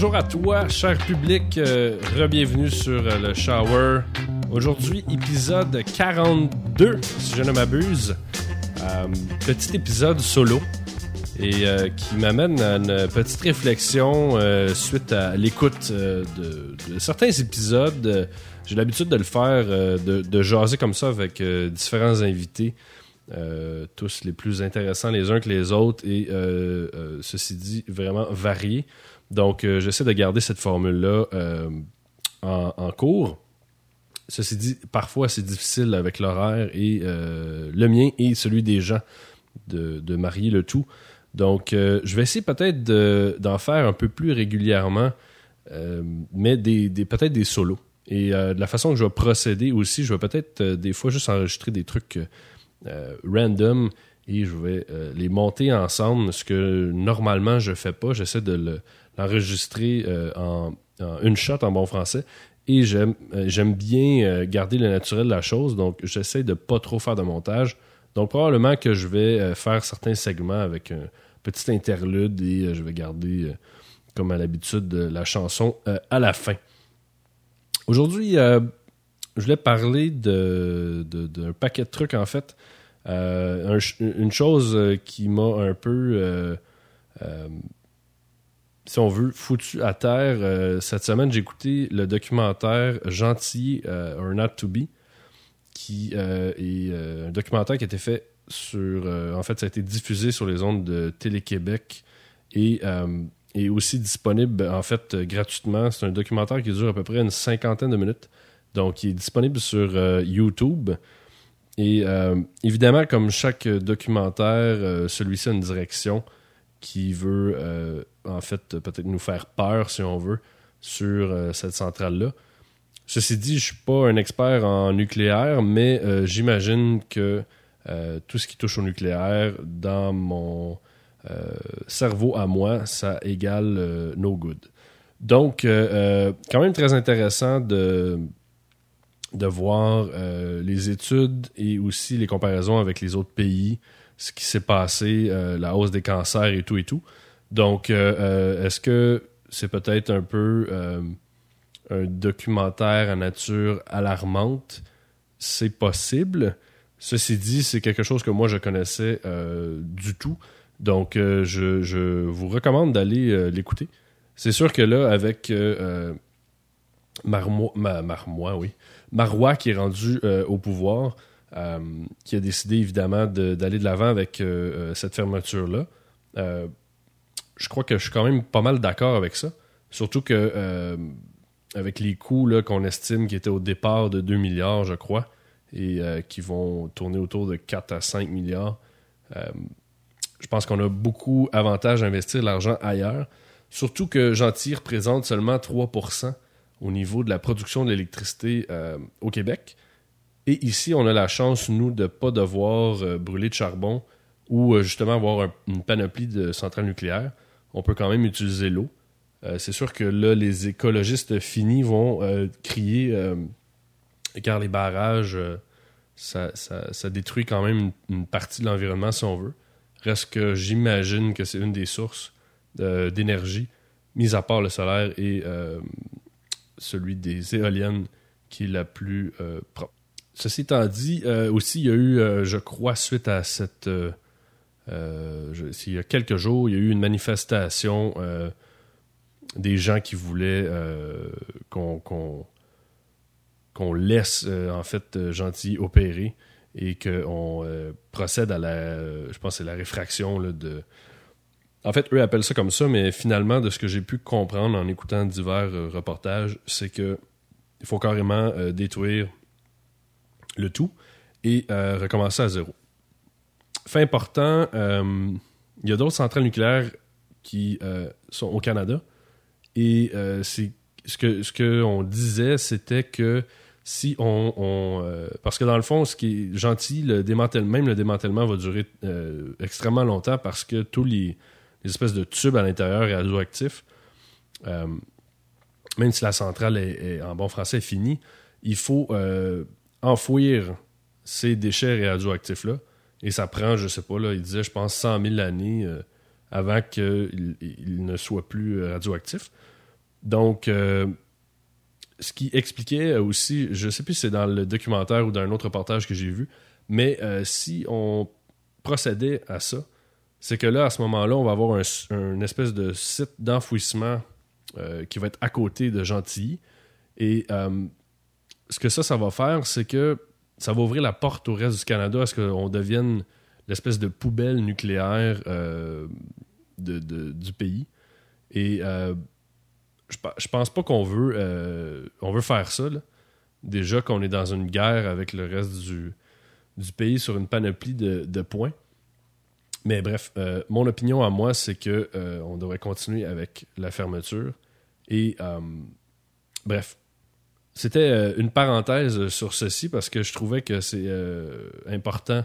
Bonjour à toi, cher public. Euh, Rebienvenue sur euh, le Shower. Aujourd'hui, épisode 42, si je ne m'abuse. Euh, petit épisode solo et euh, qui m'amène à une petite réflexion suite à l'écoute de, certains épisodes. J'ai l'habitude de le faire, de, jaser comme ça avec différents invités. Tous les plus intéressants les uns que les autres et ceci dit vraiment variés. Donc euh, j'essaie de garder cette formule-là euh, en, cours. Ceci dit, parfois c'est difficile avec l'horaire et euh, le mien et celui des gens de, de marier le tout. Donc je vais essayer peut-être de- d'en faire un peu plus régulièrement, mais des, peut-être des solos. Et de la façon que je vais procéder aussi, je vais peut-être des fois juste enregistrer des trucs random et je vais les monter ensemble, ce que normalement je fais pas. J'essaie de le- l'enregistrer euh, en, une shot en bon français. Et j'aime euh, bien euh, garder le naturel de la chose, donc j'essaie de pas trop faire de montage. Donc probablement que je vais faire certains segments avec un petit interlude et je vais garder, comme à l'habitude, la chanson à la fin. Aujourd'hui, je voulais parler de- de- d'un paquet de trucs en fait. Une chose qui m'a un peu, si on veut, foutu à terre. euh, cette semaine, j'ai écouté le documentaire Gentil euh, or Not to Be, qui euh, est un documentaire qui a été fait sur. en fait, ça a été diffusé sur les ondes de Télé-Québec et est aussi disponible en fait gratuitement. C'est un documentaire qui dure à peu près une cinquantaine de minutes. Donc, il est disponible sur YouTube. Et évidemment, comme chaque documentaire, celui-ci a une direction qui veut, euh, en fait, peut-être nous faire peur, si on veut, sur euh, cette centrale-là. Ceci dit, je suis pas un expert en nucléaire, mais euh, j'imagine que tout ce qui touche au nucléaire, dans mon cerveau à moi, ça égale no good. Donc, quand même très intéressant de, de voir les études et aussi les comparaisons avec les autres pays, ce qui s'est passé, euh, la hausse des cancers et tout et tout. Donc, euh, euh, est-ce que c'est peut-être un peu un documentaire à nature alarmante? C'est possible. Ceci dit, c'est quelque chose que moi je connaissais du tout. Donc, je, je vous recommande d'aller l'écouter. C'est sûr que là, avec Marmo- Ma- Marmois, oui, Marois qui est rendu au pouvoir, qui a décidé évidemment de- d'aller de l'avant avec euh, euh, cette fermeture-là. Euh, je crois que je suis quand même pas mal d'accord avec ça. Surtout que euh, avec les coûts qu'on estime qui étaient au départ de 2 milliards, je crois, et euh, qui vont tourner autour de 4 à 5 milliards, euh, je pense qu'on a beaucoup avantage à investir l'argent ailleurs. Surtout que Gentil représente seulement 3% au niveau de la production de l'électricité euh, au Québec. Et ici, on a la chance, nous, de ne pas devoir euh, brûler de charbon ou euh, justement avoir un- une panoplie de centrales nucléaires. On peut quand même utiliser l'eau. Euh, c'est sûr que là, les écologistes finis vont crier car les barrages, ça, détruit quand même une, partie de l'environnement si on veut. Reste que j'imagine que c'est une des sources d'énergie, mis à part le solaire et celui des éoliennes qui est la plus propre. Ceci étant dit, euh, aussi, il y a eu, euh, je crois, suite à cette. euh, euh, il y a quelques jours, il y a eu une manifestation des gens qui voulaient qu'on laisse, en fait, Gentil opérer et qu'on procède à la. je pense c'est la réfraction là, de. En fait, eux appellent ça comme ça, mais finalement, de ce que j'ai pu comprendre en écoutant divers reportages, c'est que il faut carrément détruire le tout et euh, recommencer à zéro. Fait important, euh, il y a d'autres centrales nucléaires qui euh, sont au Canada et c'est ce que ce disait, c'était que si on, parce que dans le fond, ce qui est gentil, le même le démantèlement va durer extrêmement longtemps parce que tous les, espèces de tubes à l'intérieur radioactifs, même si la centrale est, en bon français est finie, il faut enfouir ces déchets radioactifs-là. Et ça prend, je sais pas, là, il disait, je pense, 100 000 années euh, avant qu'il il ne soit plus radioactif. Donc, ce qui expliquait aussi, je sais plus si c'est dans le documentaire ou dans un autre reportage que j'ai vu, mais si on procédait à ça, c'est que là, à ce moment-là, on va avoir un, espèce de site d'enfouissement qui va être à côté de Gentilly. Et ce que ça, ça va faire, c'est que ça va ouvrir la porte au reste du Canada à ce qu'on devienne l'espèce de poubelle nucléaire euh, du pays. Et euh, je, pense pas qu'on veut, euh, veut faire ça. Déjà qu'on est dans une guerre avec le reste du, du pays sur une panoplie de, points. Mais bref, mon opinion à moi, c'est que on devrait continuer avec la fermeture. Et bref, c'était euh, une parenthèse sur ceci parce que je trouvais que c'est euh, important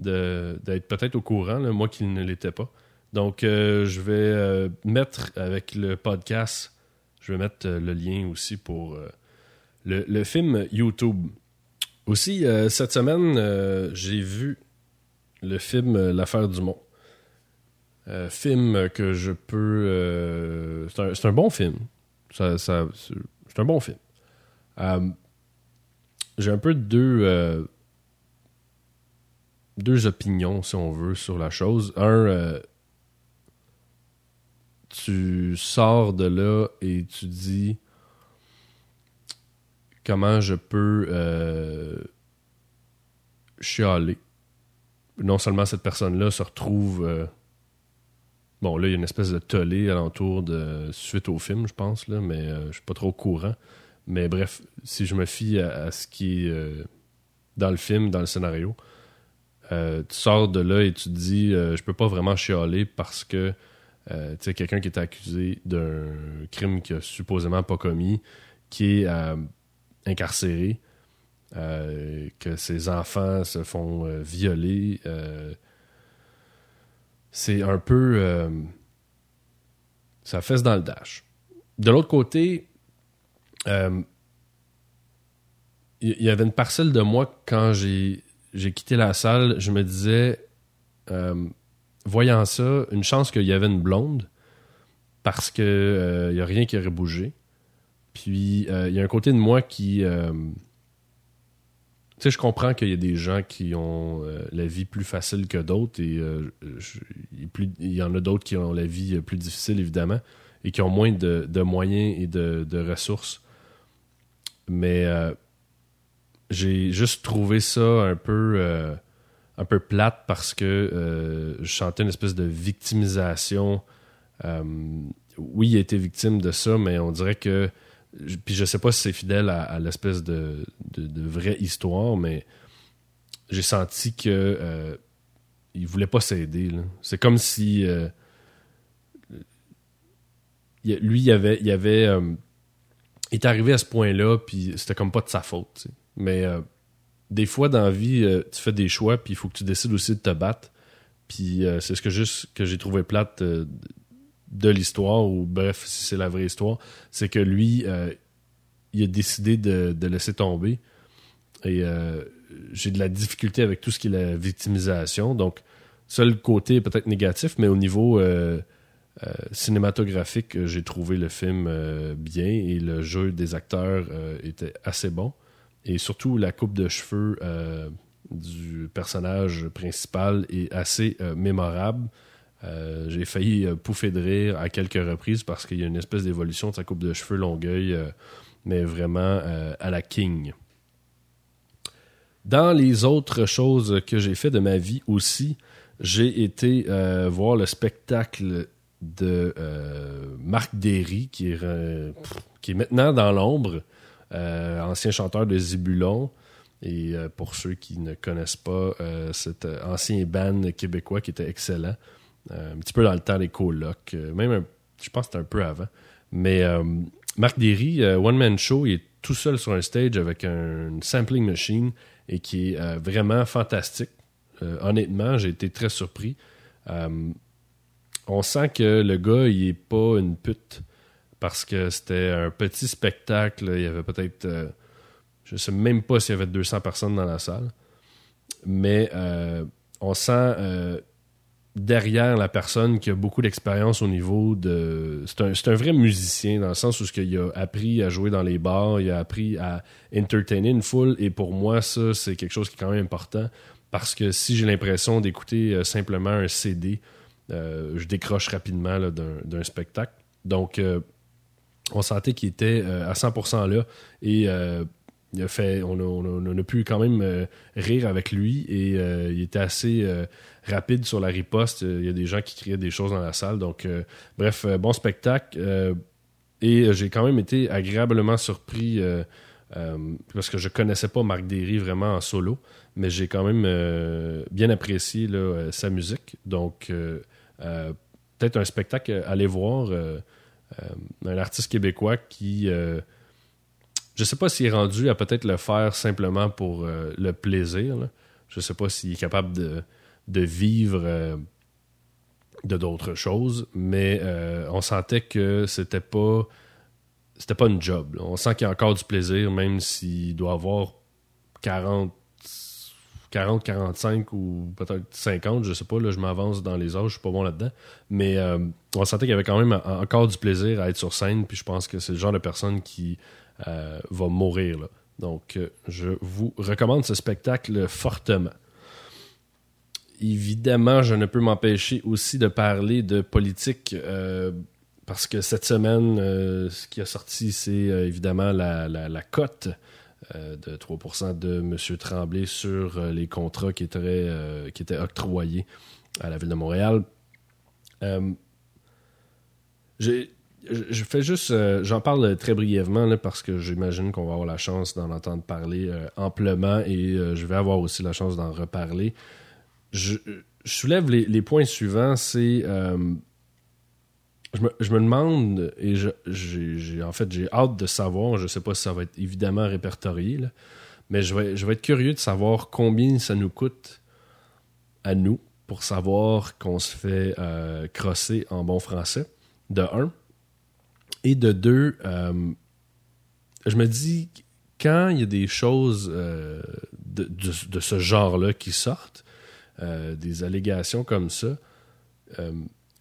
d'être peut-être au courant, moi qui ne l'étais pas. Donc, euh, je vais mettre avec le podcast, je vais mettre le lien aussi pour le, film YouTube. Aussi, cette semaine, j'ai vu le film L'affaire du monde. film que je peux. c'est un, bon film. C'est un bon film. Euh, j'ai un peu deux, euh, deux opinions, si on veut, sur la chose. Un, euh, tu sors de là et tu dis comment je peux chialer. Non seulement cette personne-là se retrouve. bon, là, il y a une espèce de tollé alentour de. suite au film, je pense, là, mais je suis pas trop au courant. Mais bref, si je me fie à, ce qui est euh, dans le film, dans le scénario, euh, tu sors de là et tu te dis euh, je peux pas vraiment chialer parce que tu sais quelqu'un qui est accusé d'un crime qu'il a supposément pas commis, qui est incarcéré, que ses enfants se font violer. c'est un peu. ça fesse dans le dash. De l'autre côté, il euh, y, avait une parcelle de moi quand j'ai quitté la salle, je me disais, euh, voyant ça, une chance qu'il y avait une blonde parce que il euh, a rien qui aurait bougé. Puis il y a un côté de moi qui tu sais, je comprends qu'il y a des gens qui ont la vie plus facile que d'autres et il y en a d'autres qui ont la vie plus difficile, évidemment, et qui ont moins de, moyens et de ressources mais euh, j'ai juste trouvé ça un peu, euh, un peu plate parce que euh, je sentais une espèce de victimisation. oui, il a été victime de ça, mais on dirait que. Puis je sais pas si c'est fidèle à, l'espèce de, de, vraie histoire, mais j'ai senti que il voulait pas s'aider. C'est comme si lui, il avait, il avait il est arrivé à ce point-là, puis c'était comme pas de sa faute. Mais euh, des fois, dans la vie, euh, tu fais des choix, puis il faut que tu décides aussi de te battre. Puis euh, c'est ce que juste que j'ai trouvé plate de l'histoire, ou bref, si c'est la vraie histoire, c'est que lui, il a décidé de, de laisser tomber. Et j'ai de la difficulté avec tout ce qui est la victimisation. Donc, seul côté peut-être négatif, mais au niveau euh, cinématographique, euh, j'ai trouvé le film euh, bien et le jeu des acteurs était assez bon. Et surtout, la coupe de cheveux du personnage principal est assez mémorable. j'ai failli pouffer de rire à quelques reprises parce qu'il y a une espèce d'évolution de sa coupe de cheveux longueuil, mais vraiment à la King. Dans les autres choses que j'ai fait de ma vie aussi, j'ai été voir le spectacle de euh, Marc Derry, qui est, euh, qui est maintenant dans l'ombre, euh, ancien chanteur de Zibulon. Et pour ceux qui ne connaissent pas, cet ancien band québécois qui était excellent, un petit peu dans le temps des colocs, même je pense que c'était un peu avant. Mais Marc Derry, One Man Show, il est tout seul sur un stage avec un, sampling machine et qui est vraiment fantastique. honnêtement, j'ai été très surpris on sent que le gars, il est pas une pute parce que c'était un petit spectacle. Il y avait peut-être. Je euh, je sais même pas s'il y avait 200 personnes dans la salle. Mais euh, on sent. Euh, derrière la personne qui a beaucoup d'expérience au niveau de. C'est un, un, vrai musicien dans le sens où il a appris à jouer dans les bars, il a appris à entertainer une foule, et pour moi, ça, c'est quelque chose qui est quand même important parce que si j'ai l'impression d'écouter euh, simplement un CD, euh, je décroche rapidement d'un spectacle. Donc, euh, on sentait qu'il était à 100% là et il a fait, on a, pu quand même rire avec lui et il était assez rapide sur la riposte. Il y a des gens qui criaient des choses dans la salle. Donc, bref, bon spectacle. et j'ai quand même été agréablement surpris parce que je connaissais pas Marc Derry vraiment en solo mais j'ai quand même euh, bien apprécié euh, sa musique. Donc, euh, peut-être un spectacle à aller voir. un artiste québécois qui. je sais pas s'il est rendu à peut-être le faire simplement pour le plaisir. Je ne sais pas s'il est capable de, de vivre de d'autres choses, mais on sentait que c'était pas c'était pas une job. On sent qu'il y a encore du plaisir, même s'il doit avoir 40 40, 45 ou peut-être 50, je sais pas, là, je m'avance dans les âges, je suis pas bon là-dedans. Mais euh, on sentait qu'il y avait quand même encore du plaisir à être sur scène, puis je pense que c'est le genre de personne qui euh, va mourir. Donc, euh, je vous recommande ce spectacle fortement. Évidemment, je ne peux m'empêcher aussi de parler de politique parce que cette semaine, ce qui a sorti, c'est évidemment la, la, cote de 3% de M. Tremblay sur euh, les contrats qui étaient, euh, qui étaient octroyés à la Ville de Montréal. je fais juste, j'en parle très brièvement parce que j'imagine qu'on va avoir la chance d'en entendre parler amplement et je vais avoir aussi la chance d'en reparler. Je, soulève les, les, points suivants, c'est je me, demande, et j'ai en fait j'ai hâte de savoir, je ne sais pas si ça va être évidemment répertorié, mais je vais, je vais être curieux de savoir combien ça nous coûte à nous pour savoir qu'on se fait euh, crosser en bon français, de un. Et de deux, euh, je me dis, quand il y a des choses euh, de, de, ce genre-là qui sortent, des allégations comme ça,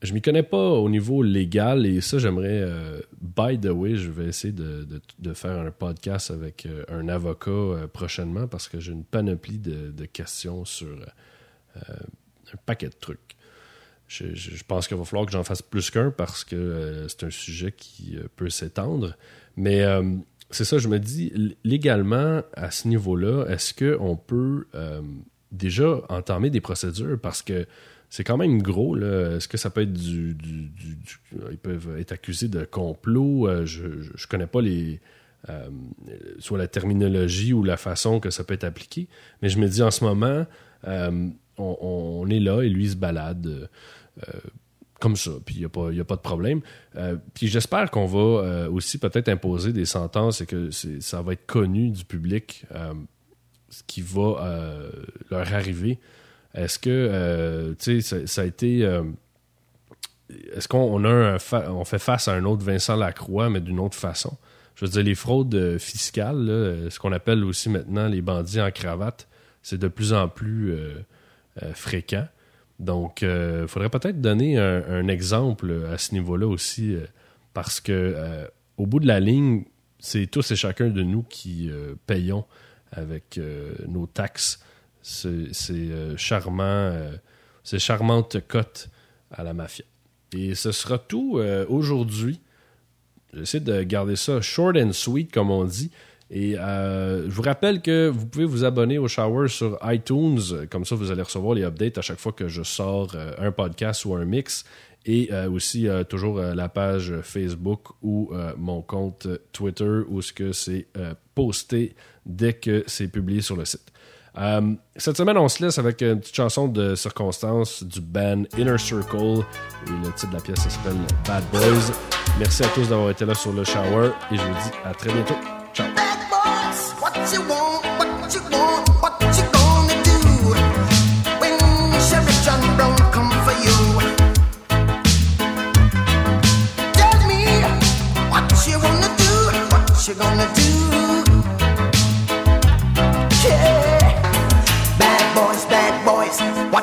je m'y connais pas au niveau légal et ça, j'aimerais. Euh, by the way, je vais essayer de, faire un podcast avec euh, un avocat euh, prochainement parce que j'ai une panoplie de, questions sur un paquet de trucs. Je, pense qu'il va falloir que j'en fasse plus qu'un parce que c'est un sujet qui peut s'étendre. Mais c'est ça, je me dis, légalement, à ce niveau-là, est-ce qu'on peut déjà entamer des procédures? Parce que c'est quand même gros. Est-ce que ça peut être du, Ils peuvent être accusés de complot? Euh, je ne connais pas les. Euh, soit la terminologie ou la façon que ça peut être appliqué. Mais je me dis en ce moment, euh, on, est là et lui se balade comme ça, puis il n'y a, a pas de problème. puis j'espère qu'on va aussi peut-être imposer des sentences et que ça va être connu du public ce qui va leur arriver est-ce que, euh, tu sais, ça, a été. Euh, est-ce qu'on a on fait face à un autre Vincent Lacroix, mais d'une autre façon? Je veux dire, les fraudes euh, fiscales, ce qu'on appelle aussi maintenant les bandits en cravate, c'est de plus en plus fréquent. Donc, il faudrait peut-être donner un, exemple à ce niveau-là aussi, parce que au bout de la ligne, c'est tous et chacun de nous qui payons avec nos taxes c'est euh, charmant, euh, c'est charmante cote à la mafia. Et ce sera tout euh, aujourd'hui. J'essaie de garder ça short and sweet, comme on dit. Et je vous rappelle que vous pouvez vous abonner au Shower sur iTunes. Comme ça, vous allez recevoir les updates à chaque fois que je sors un podcast ou un mix. Et aussi, toujours la page Facebook ou mon compte Twitter où ce que c'est posté dès que c'est publié sur le site. Euh, cette semaine, on se laisse avec une petite chanson de circonstance du band Inner Circle. Le titre de la pièce s'appelle Bad Boys. Merci à tous d'avoir été là sur le shower et je vous dis à très bientôt. Ciao. What you gonna do? What you gonna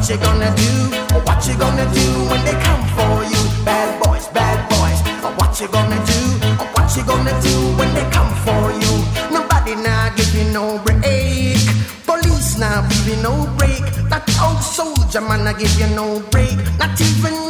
What you gonna do? What you gonna do when they come for you? Bad boys, bad boys. What you gonna do? What you gonna do when they come for you? Nobody now give you no break. Police now give you no break. That old soldier man I give you no break. Not even